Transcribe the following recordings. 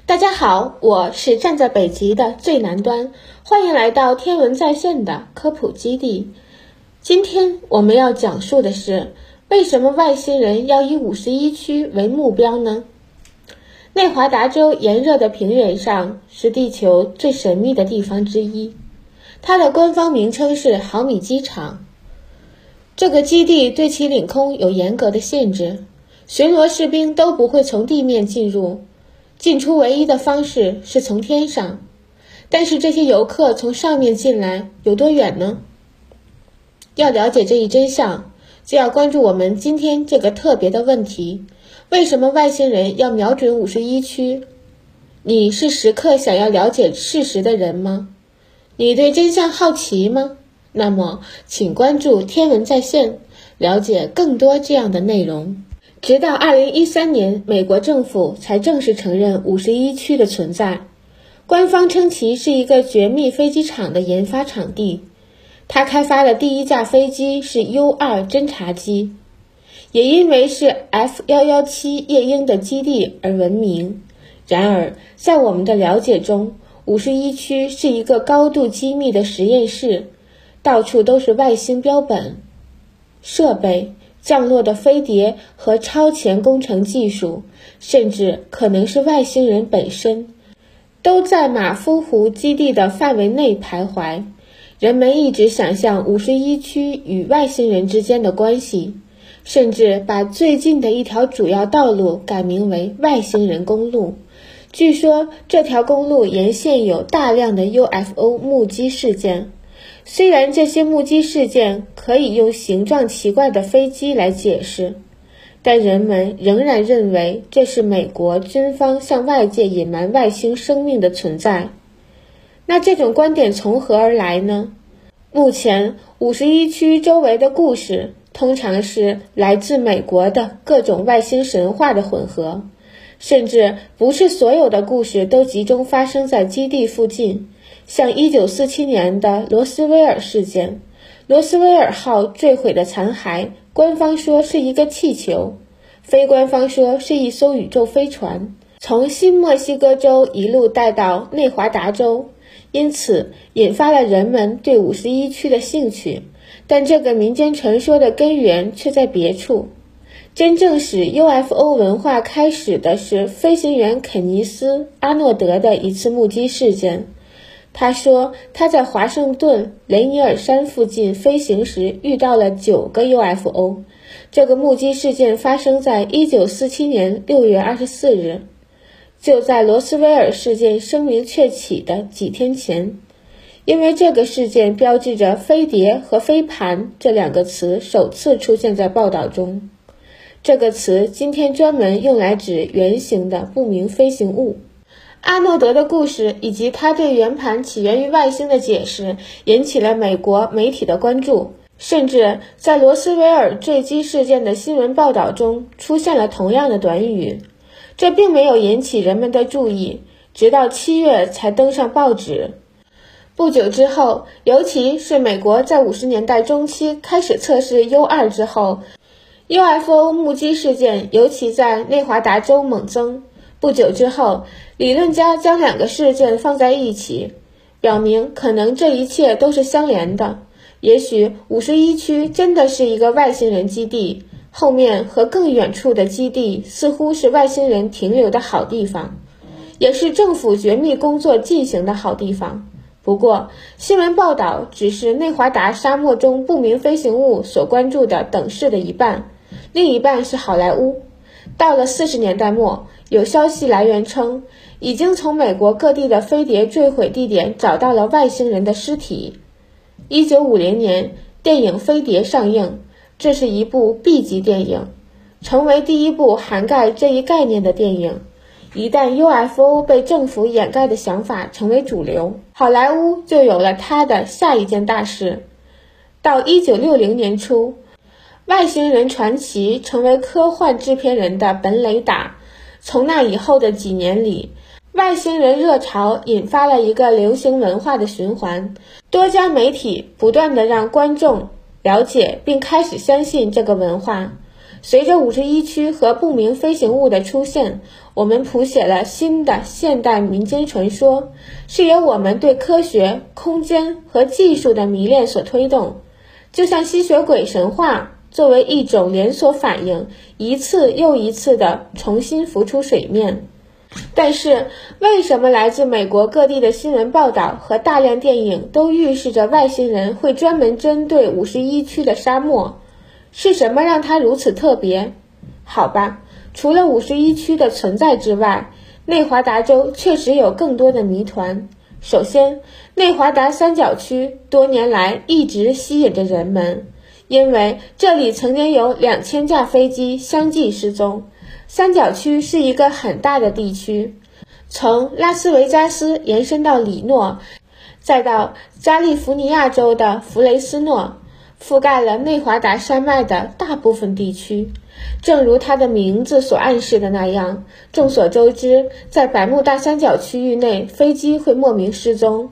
大家好，我是站在北极的最南端，欢迎来到天文在线的科普基地。今天我们要讲述的是，为什么外星人要以五十一区为目标呢？内华达州炎热的平原上是地球最神秘的地方之一，它的官方名称是毫米机场。这个基地对其领空有严格的限制，巡逻士兵都不会从地面进入。进出唯一的方式是从天上，但是这些游客从上面进来有多远呢？要了解这一真相，就要关注我们今天这个特别的问题：为什么外星人要瞄准五十一区？你是时刻想要了解事实的人吗？你对真相好奇吗？那么，请关注天文在线，了解更多这样的内容。直到二零一三年，美国政府才正式承认五十一区的存在。官方称其是一个绝密飞机场的研发场地。它开发的第一架飞机是 U 二侦察机，也因为是 F 幺幺七夜鹰的基地而闻名。然而，在我们的了解中，五十一区是一个高度机密的实验室，到处都是外星标本、设备。降落的飞碟和超前工程技术，甚至可能是外星人本身，都在马夫湖基地的范围内徘徊。人们一直想象五十一区与外星人之间的关系，甚至把最近的一条主要道路改名为外星人公路。据说这条公路沿线有大量的 UFO 目击事件。虽然这些目击事件可以用形状奇怪的飞机来解释，但人们仍然认为这是美国军方向外界隐瞒外星生命的存在。那这种观点从何而来呢？目前五十一区周围的故事通常是来自美国的各种外星神话的混合，甚至不是所有的故事都集中发生在基地附近。像1947年的罗斯威尔事件，罗斯威尔号坠毁的残骸，官方说是一个气球，非官方说是一艘宇宙飞船，从新墨西哥州一路带到内华达州，因此引发了人们对五十一区的兴趣。但这个民间传说的根源却在别处，真正使 UFO 文化开始的是飞行员肯尼斯·阿诺德的一次目击事件。他说，他在华盛顿雷尼尔山附近飞行时遇到了九个 UFO。这个目击事件发生在1947年6月24日，就在罗斯威尔事件声名鹊起的几天前。因为这个事件标志着“飞碟”和“飞盘”这两个词首次出现在报道中。这个词今天专门用来指圆形的不明飞行物。阿诺德的故事以及他对圆盘起源于外星的解释，引起了美国媒体的关注，甚至在罗斯威尔坠机事件的新闻报道中出现了同样的短语。这并没有引起人们的注意，直到七月才登上报纸。不久之后，尤其是美国在五十年代中期开始测试 U 二之后，UFO 目击事件尤其在内华达州猛增。不久之后，理论家将两个事件放在一起，表明可能这一切都是相连的。也许五十一区真的是一个外星人基地，后面和更远处的基地似乎是外星人停留的好地方，也是政府绝密工作进行的好地方。不过，新闻报道只是内华达沙漠中不明飞行物所关注的等式的一半，另一半是好莱坞。到了四十年代末，有消息来源称，已经从美国各地的飞碟坠毁地点找到了外星人的尸体。一九五零年，电影《飞碟》上映，这是一部 B 级电影，成为第一部涵盖这一概念的电影。一旦 UFO 被政府掩盖的想法成为主流，好莱坞就有了它的下一件大事。到一九六零年初。外星人传奇成为科幻制片人的本垒打。从那以后的几年里，外星人热潮引发了一个流行文化的循环。多家媒体不断的让观众了解并开始相信这个文化。随着五十一区和不明飞行物的出现，我们谱写了新的现代民间传说，是由我们对科学、空间和技术的迷恋所推动。就像吸血鬼神话作为一种连锁反应，一次又一次地重新浮出水面。但是，为什么来自美国各地的新闻报道和大量电影都预示着外星人会专门针对五十一区的沙漠？是什么让它如此特别？好吧，除了五十一区的存在之外，内华达州确实有更多的谜团。首先，内华达三角区多年来一直吸引着人们，因为这里曾经有两千架飞机相继失踪。三角区是一个很大的地区，从拉斯维加斯延伸到里诺，再到加利福尼亚州的弗雷斯诺。覆盖了内华达山脉的大部分地区，正如它的名字所暗示的那样。众所周知，在百慕大三角区域内，飞机会莫名失踪。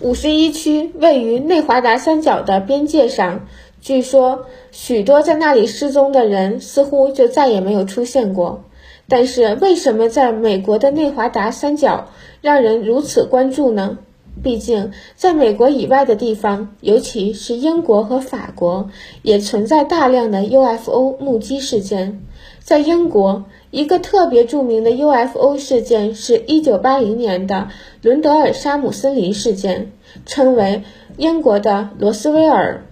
五十一区位于内华达三角的边界上，据说许多在那里失踪的人似乎就再也没有出现过。但是，为什么在美国的内华达三角让人如此关注呢？毕竟，在美国以外的地方，尤其是英国和法国，也存在大量的 UFO 目击事件。在英国，一个特别著名的 UFO 事件是1980年的伦德尔沙姆森林事件，称为英国的罗斯威尔。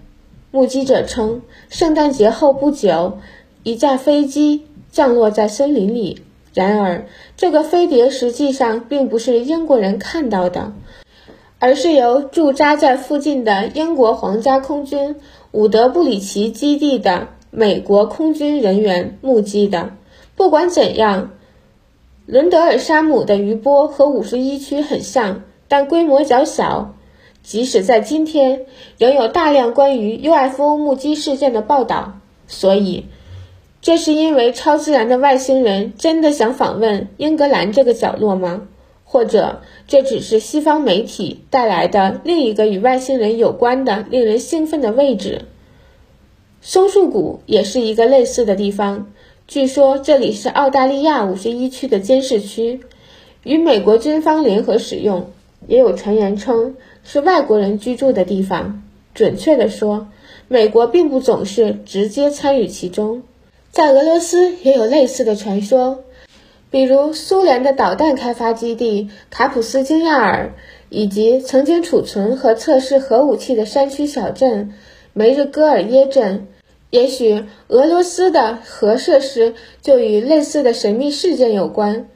目击者称，圣诞节后不久，一架飞机降落在森林里。然而，这个飞碟实际上并不是英国人看到的。而是由驻扎在附近的英国皇家空军伍德布里奇基地的美国空军人员目击的。不管怎样，伦德尔沙姆的余波和五十一区很像，但规模较小。即使在今天，仍有大量关于 UFO 目击事件的报道。所以，这是因为超自然的外星人真的想访问英格兰这个角落吗？或者这只是西方媒体带来的另一个与外星人有关的令人兴奋的位置。松树谷也是一个类似的地方，据说这里是澳大利亚五十一区的监视区，与美国军方联合使用。也有传言称是外国人居住的地方。准确地说，美国并不总是直接参与其中。在俄罗斯也有类似的传说。比如苏联的导弹开发基地卡普斯金亚尔，以及曾经储存和测试核武器的山区小镇梅日戈尔耶镇。也许俄罗斯的核设施就与类似的神秘事件有关，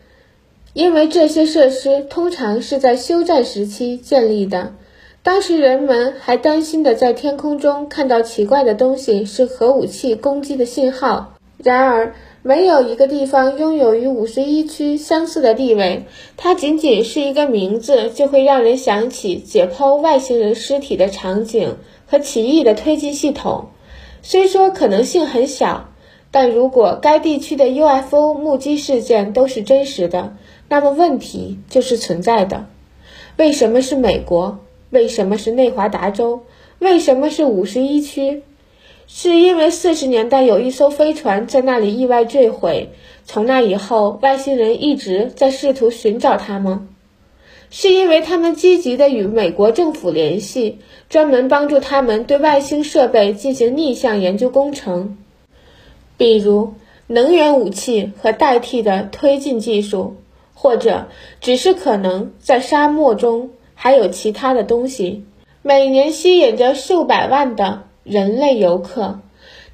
因为这些设施通常是在休战时期建立的。当时人们还担心的在天空中看到奇怪的东西是核武器攻击的信号。然而。没有一个地方拥有与五十一区相似的地位，它仅仅是一个名字，就会让人想起解剖外星人尸体的场景和奇异的推进系统。虽说可能性很小，但如果该地区的 UFO 目击事件都是真实的，那么问题就是存在的。为什么是美国？为什么是内华达州？为什么是五十一区？是因为四十年代有一艘飞船在那里意外坠毁，从那以后外星人一直在试图寻找它吗？是因为他们积极的与美国政府联系，专门帮助他们对外星设备进行逆向研究工程，比如能源武器和代替的推进技术，或者只是可能在沙漠中还有其他的东西，每年吸引着数百万的。人类游客，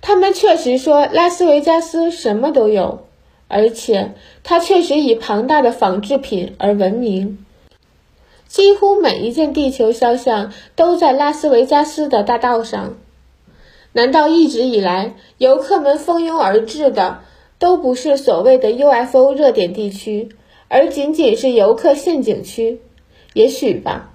他们确实说拉斯维加斯什么都有，而且它确实以庞大的仿制品而闻名。几乎每一件地球肖像都在拉斯维加斯的大道上。难道一直以来游客们蜂拥而至的都不是所谓的 UFO 热点地区，而仅仅是游客陷阱区？也许吧，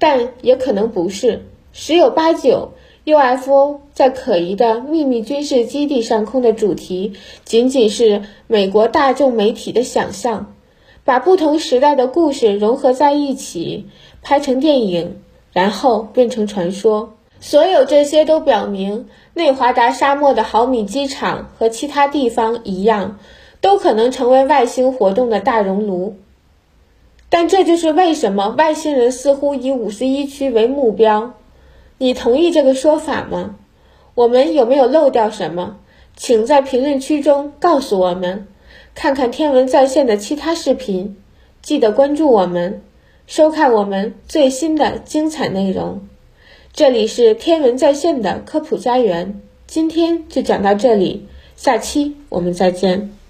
但也可能不是，十有八九。UFO 在可疑的秘密军事基地上空的主题，仅仅是美国大众媒体的想象，把不同时代的故事融合在一起，拍成电影，然后变成传说。所有这些都表明，内华达沙漠的毫米机场和其他地方一样，都可能成为外星活动的大熔炉。但这就是为什么外星人似乎以五十一区为目标。你同意这个说法吗？我们有没有漏掉什么？请在评论区中告诉我们。看看天文在线的其他视频，记得关注我们，收看我们最新的精彩内容。这里是天文在线的科普家园，今天就讲到这里，下期我们再见。